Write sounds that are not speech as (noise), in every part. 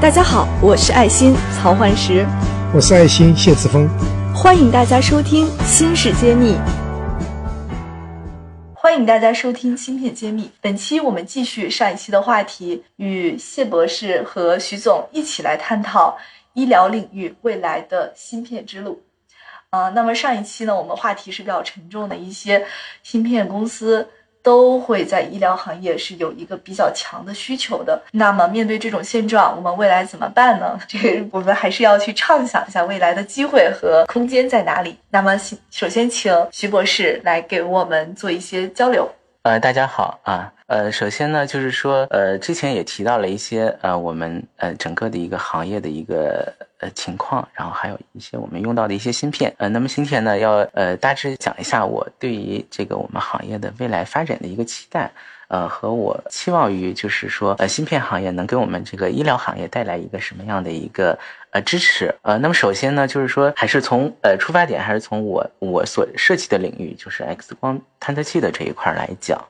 大家好，我是爱心曹焕石，我是爱心谢志峰，欢迎大家收听《新事揭秘》。欢迎大家收听《芯片揭秘》。本期我们继续上一期的话题，与谢博士和徐总一起来探讨医疗领域未来的芯片之路。啊，那么上一期呢，我们话题是比较沉重的，一些芯片公司。都会在医疗行业是有一个比较强的需求的。那么面对这种现状，我们未来怎么办呢？(laughs) 这个我们还是要去畅想一下未来的机会和空间在哪里。那么首先请徐博士来给我们做一些交流。呃，大家好啊。呃，首先呢，就是说，呃，之前也提到了一些呃，我们呃整个的一个行业的一个呃情况，然后还有一些我们用到的一些芯片。呃，那么今天呢，要呃大致讲一下我对于这个我们行业的未来发展的一个期待。呃，和我期望于就是说，呃，芯片行业能给我们这个医疗行业带来一个什么样的一个支持？呃，那么首先呢，就是说，还是从呃出发点，还是从我我所涉及的领域，就是 X 光探测器的这一块来讲。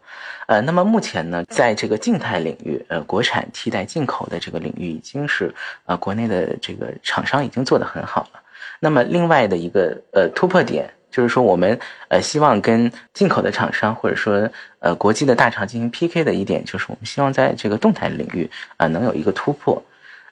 呃，那么目前呢，在这个静态领域，呃，国产替代进口的这个领域，已经是呃国内的这个厂商已经做得很好了。那么另外的一个呃突破点。就是说，我们呃希望跟进口的厂商，或者说呃国际的大厂进行 PK 的一点，就是我们希望在这个动态领域啊能有一个突破。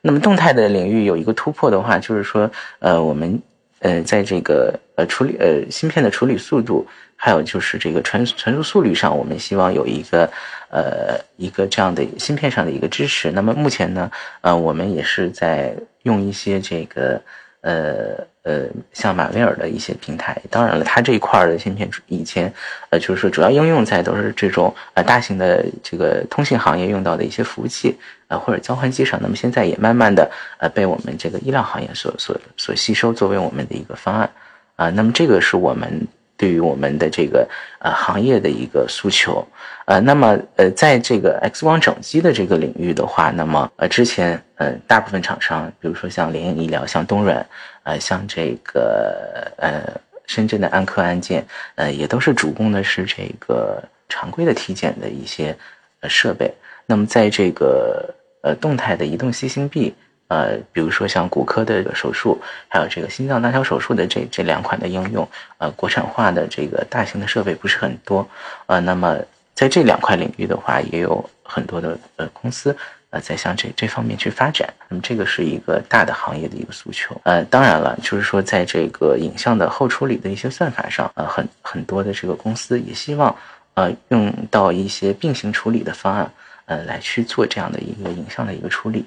那么动态的领域有一个突破的话，就是说呃我们呃在这个呃处理呃芯片的处理速度，还有就是这个传传输速率上，我们希望有一个呃一个这样的芯片上的一个支持。那么目前呢，呃我们也是在用一些这个呃。呃，像马威尔的一些平台，当然了，它这一块的芯片以前，呃，就是说主要应用在都是这种呃大型的这个通信行业用到的一些服务器，呃或者交换机上。那么现在也慢慢的呃被我们这个医疗行业所所所吸收，作为我们的一个方案啊。那么这个是我们。对于我们的这个呃行业的一个诉求，呃，那么呃，在这个 X 光整机的这个领域的话，那么呃之前呃大部分厂商，比如说像联影医疗、像东软，呃，像这个呃深圳的安科安健，呃，也都是主攻的是这个常规的体检的一些呃设备。那么在这个呃动态的移动吸星臂。呃，比如说像骨科的手术，还有这个心脏搭桥手术的这这两款的应用，呃，国产化的这个大型的设备不是很多，呃，那么在这两块领域的话，也有很多的呃公司呃在向这这方面去发展。那么这个是一个大的行业的一个诉求。呃，当然了，就是说在这个影像的后处理的一些算法上，呃，很很多的这个公司也希望呃用到一些并行处理的方案，呃，来去做这样的一个影像的一个处理。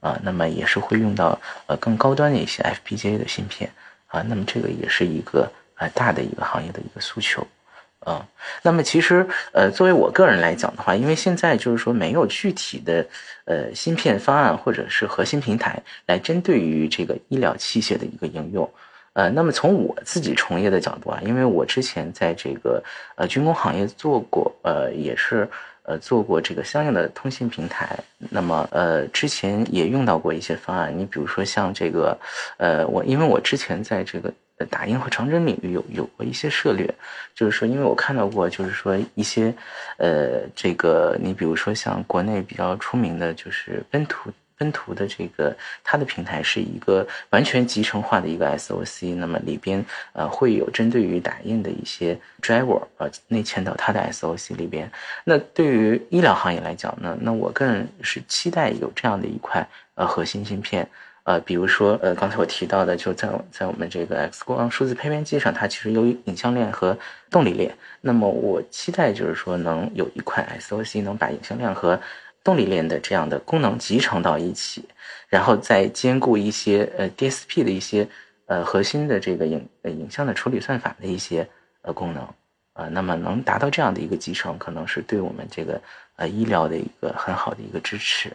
啊，那么也是会用到呃更高端的一些 FPGA 的芯片啊，那么这个也是一个呃大的一个行业的一个诉求啊。那么其实呃作为我个人来讲的话，因为现在就是说没有具体的呃芯片方案或者是核心平台来针对于这个医疗器械的一个应用，呃，那么从我自己从业的角度啊，因为我之前在这个呃军工行业做过，呃也是。呃，做过这个相应的通信平台，那么呃，之前也用到过一些方案。你比如说像这个，呃，我因为我之前在这个打印和长针领域有有过一些涉猎，就是说，因为我看到过，就是说一些，呃，这个你比如说像国内比较出名的，就是奔图。奔图的这个它的平台是一个完全集成化的一个 SOC，那么里边呃会有针对于打印的一些 driver 呃内嵌到它的 SOC 里边。那对于医疗行业来讲呢，那我个人是期待有这样的一块呃核心芯片，呃比如说呃刚才我提到的就在在我们这个 X 光数字胚片机上，它其实有影像链和动力链。那么我期待就是说能有一块 SOC 能把影像链和动力链的这样的功能集成到一起，然后再兼顾一些呃 DSP 的一些呃核心的这个影呃影像的处理算法的一些呃功能，呃，那么能达到这样的一个集成，可能是对我们这个呃医疗的一个很好的一个支持，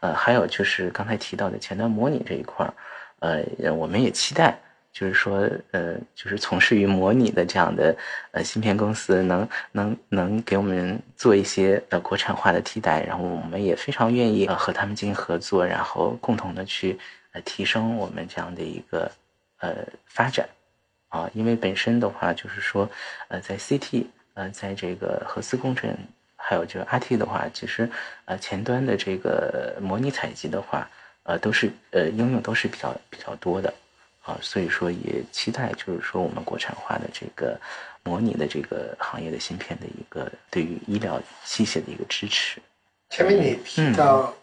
呃，还有就是刚才提到的前端模拟这一块儿，呃，我们也期待。就是说，呃，就是从事于模拟的这样的呃芯片公司，能能能给我们做一些呃国产化的替代，然后我们也非常愿意呃和他们进行合作，然后共同的去呃提升我们这样的一个呃发展啊，因为本身的话就是说，呃，在 CT 呃在这个核磁共振，还有就是 RT 的话，其实呃前端的这个模拟采集的话。呃，都是呃应用都是比较比较多的，啊，所以说也期待就是说我们国产化的这个模拟的这个行业的芯片的一个对于医疗器械的一个支持。前面你提到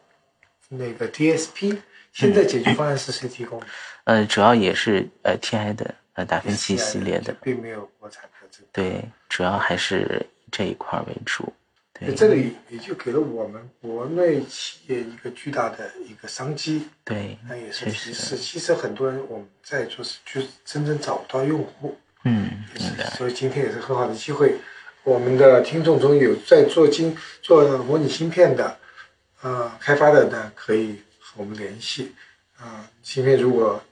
那个 DSP，现在解决方案是谁提供的？呃，主要也是呃 TI 的呃达芬奇系列的，并没有国产的这个。对，主要还是这一块为主。对，这个也也就给了我们国内企业一个巨大的一个商机。对，那也是提示。其实很多人我们在做是，就真正找不到用户。嗯，所以今天也是很好的机会。我们的听众中有在做晶做模拟芯片的，呃，开发的呢，可以和我们联系。啊，芯片如果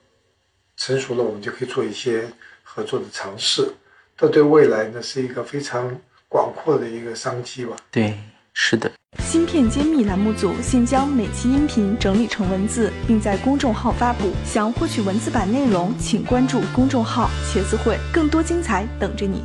成熟了，我们就可以做一些合作的尝试。这对未来呢，是一个非常。广阔的一个商机吧。对，是的。芯片揭秘栏目组现将每期音频整理成文字，并在公众号发布。想获取文字版内容，请关注公众号“茄子会”，更多精彩等着你。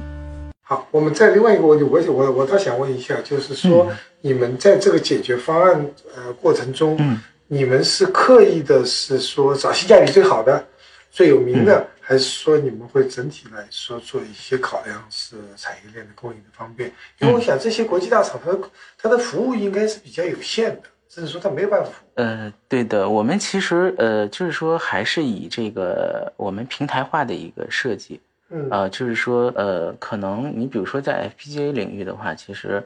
好，我们在另外一个问题，我我我倒想问一下，就是说，你们在这个解决方案呃过程中，嗯，你们是刻意的，是说找性价比最好的、最有名的？还是说你们会整体来说做一些考量，是产业链的供应的方便？因为我想这些国际大厂，它它的服务应该是比较有限的，甚至说它没有办法。呃，对的，我们其实呃，就是说还是以这个我们平台化的一个设计，嗯啊，就是说呃，可能你比如说在 FPGA 领域的话，其实。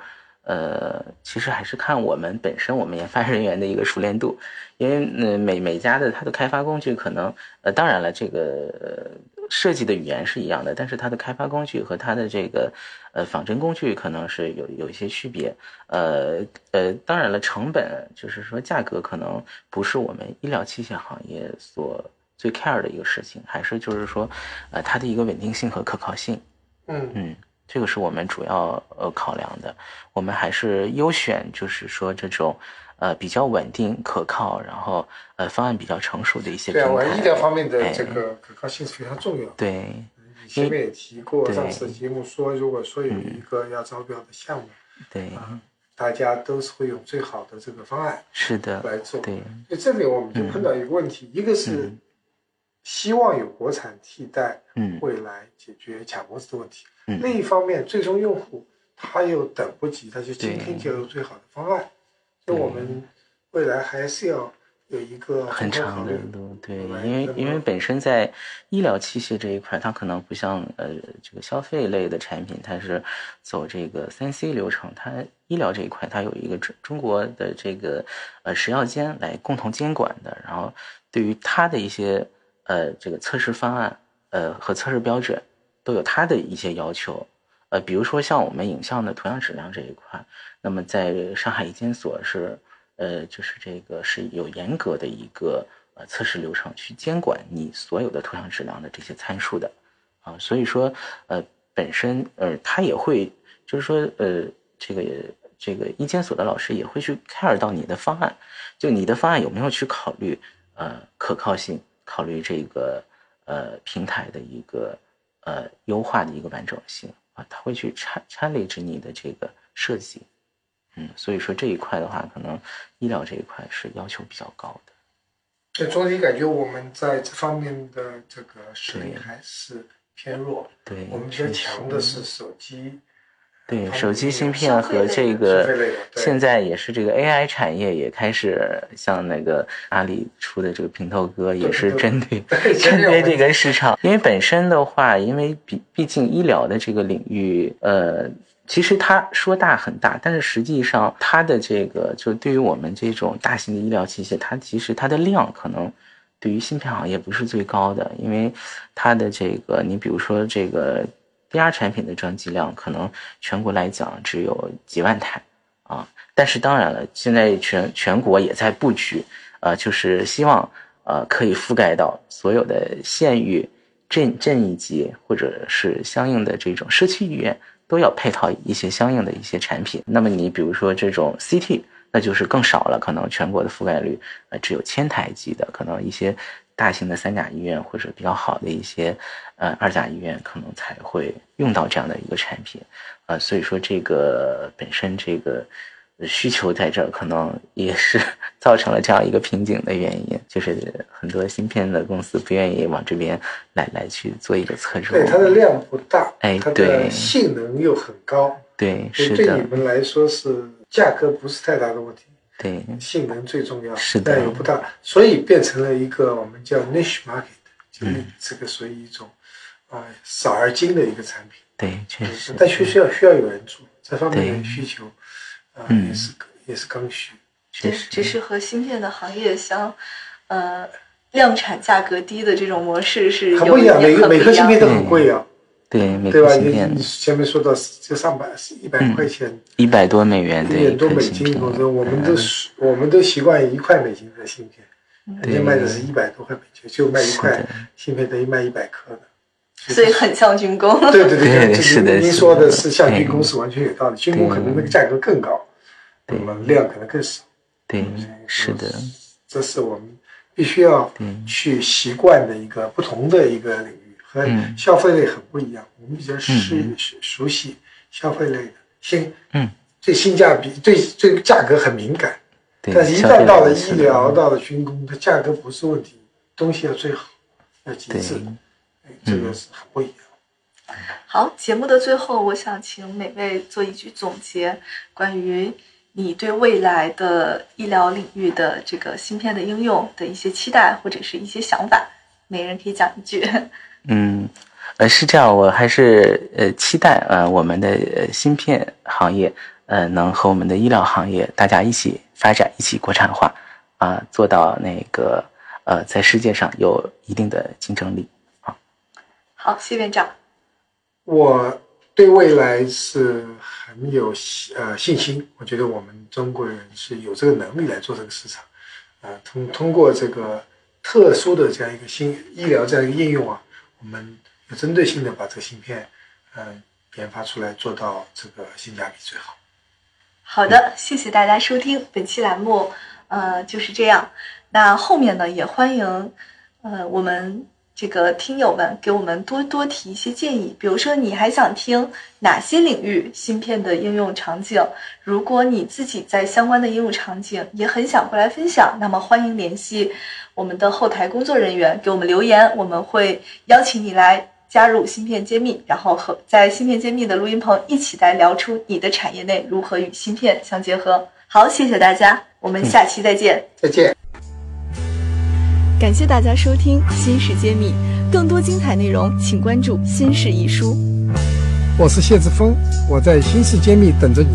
呃，其实还是看我们本身我们研发人员的一个熟练度，因为呃每每家的它的开发工具可能呃当然了这个设计的语言是一样的，但是它的开发工具和它的这个呃仿真工具可能是有有一些区别，呃呃当然了成本就是说价格可能不是我们医疗器械行业所最 care 的一个事情，还是就是说呃它的一个稳定性和可靠性，嗯。嗯。这个是我们主要呃考量的，我们还是优选，就是说这种，呃比较稳定可靠，然后呃方案比较成熟的一些平台。对啊，医疗方面的这个可靠性是非常重要。对，你前面也提过，上次节目说，如果说有一个要招标的项目，对，大家都是会用最好的这个方案是的来做。对，所以这里我们就碰到一个问题，一个是希望有国产替代，嗯，未来解决卡脖子的问题。另一方面，最终用户他又等不及，他就今天就有最好的方案。所以我们未来还是要有一个很长的路。对，因为因为本身在医疗器械这一块，它可能不像呃这个消费类的产品，它是走这个三 C 流程。它医疗这一块，它有一个中中国的这个呃食药监来共同监管的。然后对于它的一些呃这个测试方案呃和测试标准。都有它的一些要求，呃，比如说像我们影像的图像质量这一块，那么在上海医监所是，呃，就是这个是有严格的一个呃测试流程去监管你所有的图像质量的这些参数的，啊，所以说呃本身呃他也会就是说呃这个这个医监所的老师也会去 care 到你的方案，就你的方案有没有去考虑呃可靠性，考虑这个呃平台的一个。呃，优化的一个完整性啊，他会去掺掺累着你的这个设计，嗯，所以说这一块的话，可能医疗这一块是要求比较高的。对总体感觉我们在这方面的这个实力还是偏弱。对，我们比较强的是手机。对手机芯片和这个，现在也是这个 AI 产业也开始像那个阿里出的这个平头哥，也是针对针对这个市场。因为本身的话，因为毕毕竟医疗的这个领域，呃，其实它说大很大，但是实际上它的这个就对于我们这种大型的医疗器械，它其实它的量可能对于芯片行业不是最高的，因为它的这个你比如说这个。VR 产品的装机量可能全国来讲只有几万台啊，但是当然了，现在全全国也在布局，呃，就是希望呃可以覆盖到所有的县域、镇镇一级或者是相应的这种社区医院，都要配套一些相应的一些产品。那么你比如说这种 CT，那就是更少了，可能全国的覆盖率呃只有千台级的，可能一些。大型的三甲医院或者比较好的一些，呃，二甲医院可能才会用到这样的一个产品，呃，所以说这个本身这个需求在这儿可能也是造 (laughs) 造成了这样一个瓶颈的原因，就是很多芯片的公司不愿意往这边来来去做一个侧入。对，它的量不大，哎它的对性能又很高，对，是的你，们来说是价格不是太大的问题，对，性能最重要，是的。量又不大，所以变成了一个我们叫 niche market，就是嗯。这个属于一种啊、少而精的一个产品。对，确实，但需需要需要有人做这方面的需求，啊、嗯。也是也是刚需。对，确实，只是和芯片的行业相，呃，量产价格低的这种模式是很不一样，每个每颗芯片都很贵啊，对每对吧？你个芯片你前面说到就上百一百嗯块钱，一百多美元一的点多美颗芯片金，否则我们都我们都习惯一块美金的芯片，人家卖的是一百多块美金，就卖一块芯片等于卖一百颗的。所以很像军工。对对 (laughs) 对对，是的您说的的是像军工是完全有道理，军工可能那个价格更高，那对么量可能更少。对，是的，这是我们必须要去习惯的一个不同的一个领域，和嗯消费类很不一样。我们比较熟嗯熟熟悉消费类的，新嗯，对性价比对对价格很敏感，但是一旦到了医疗，到了军工，它价格不是问题，东西要最好，要极对致，哎这个是很不一样。好，节目的最后，我想请每位做一句总结，关于你对未来的医疗领域的这个芯片的应用的一些期待或者是一些想法，每人可以讲一句。嗯，呃，是这样，我还是呃期待呃我们的呃芯片行业呃能和我们的医疗行业大家一起发展，一起国产化啊、做到那个呃在世界上有一定的竞争力啊。好，谢院长。我对未来是很有呃信心，我觉得我们中国人是有这个能力来做这个市场，呃，通通过这个特殊的这样一个新医疗这样一个应用啊，我们有针对性的把这个芯片，呃，研发出来，做到这个性价比最好。好的，谢谢大家收听本期栏目，呃，就是这样。那后面呢，也欢迎呃我们这个听友们给我们多多提一些建议，比如说你还想听哪些领域芯片的应用场景？如果你自己在相关的应用场景也很想过来分享，那么欢迎联系我们的后台工作人员给我们留言，我们会邀请你来加入芯片揭秘，然后和在芯片揭秘的录音棚一起来聊出你的产业内如何与芯片相结合。好，谢谢大家，我们下期再见。再见。感谢大家收听《新事揭秘》，更多精彩内容请关注《新事一书》。我是谢志峰，我在新世揭秘等着你。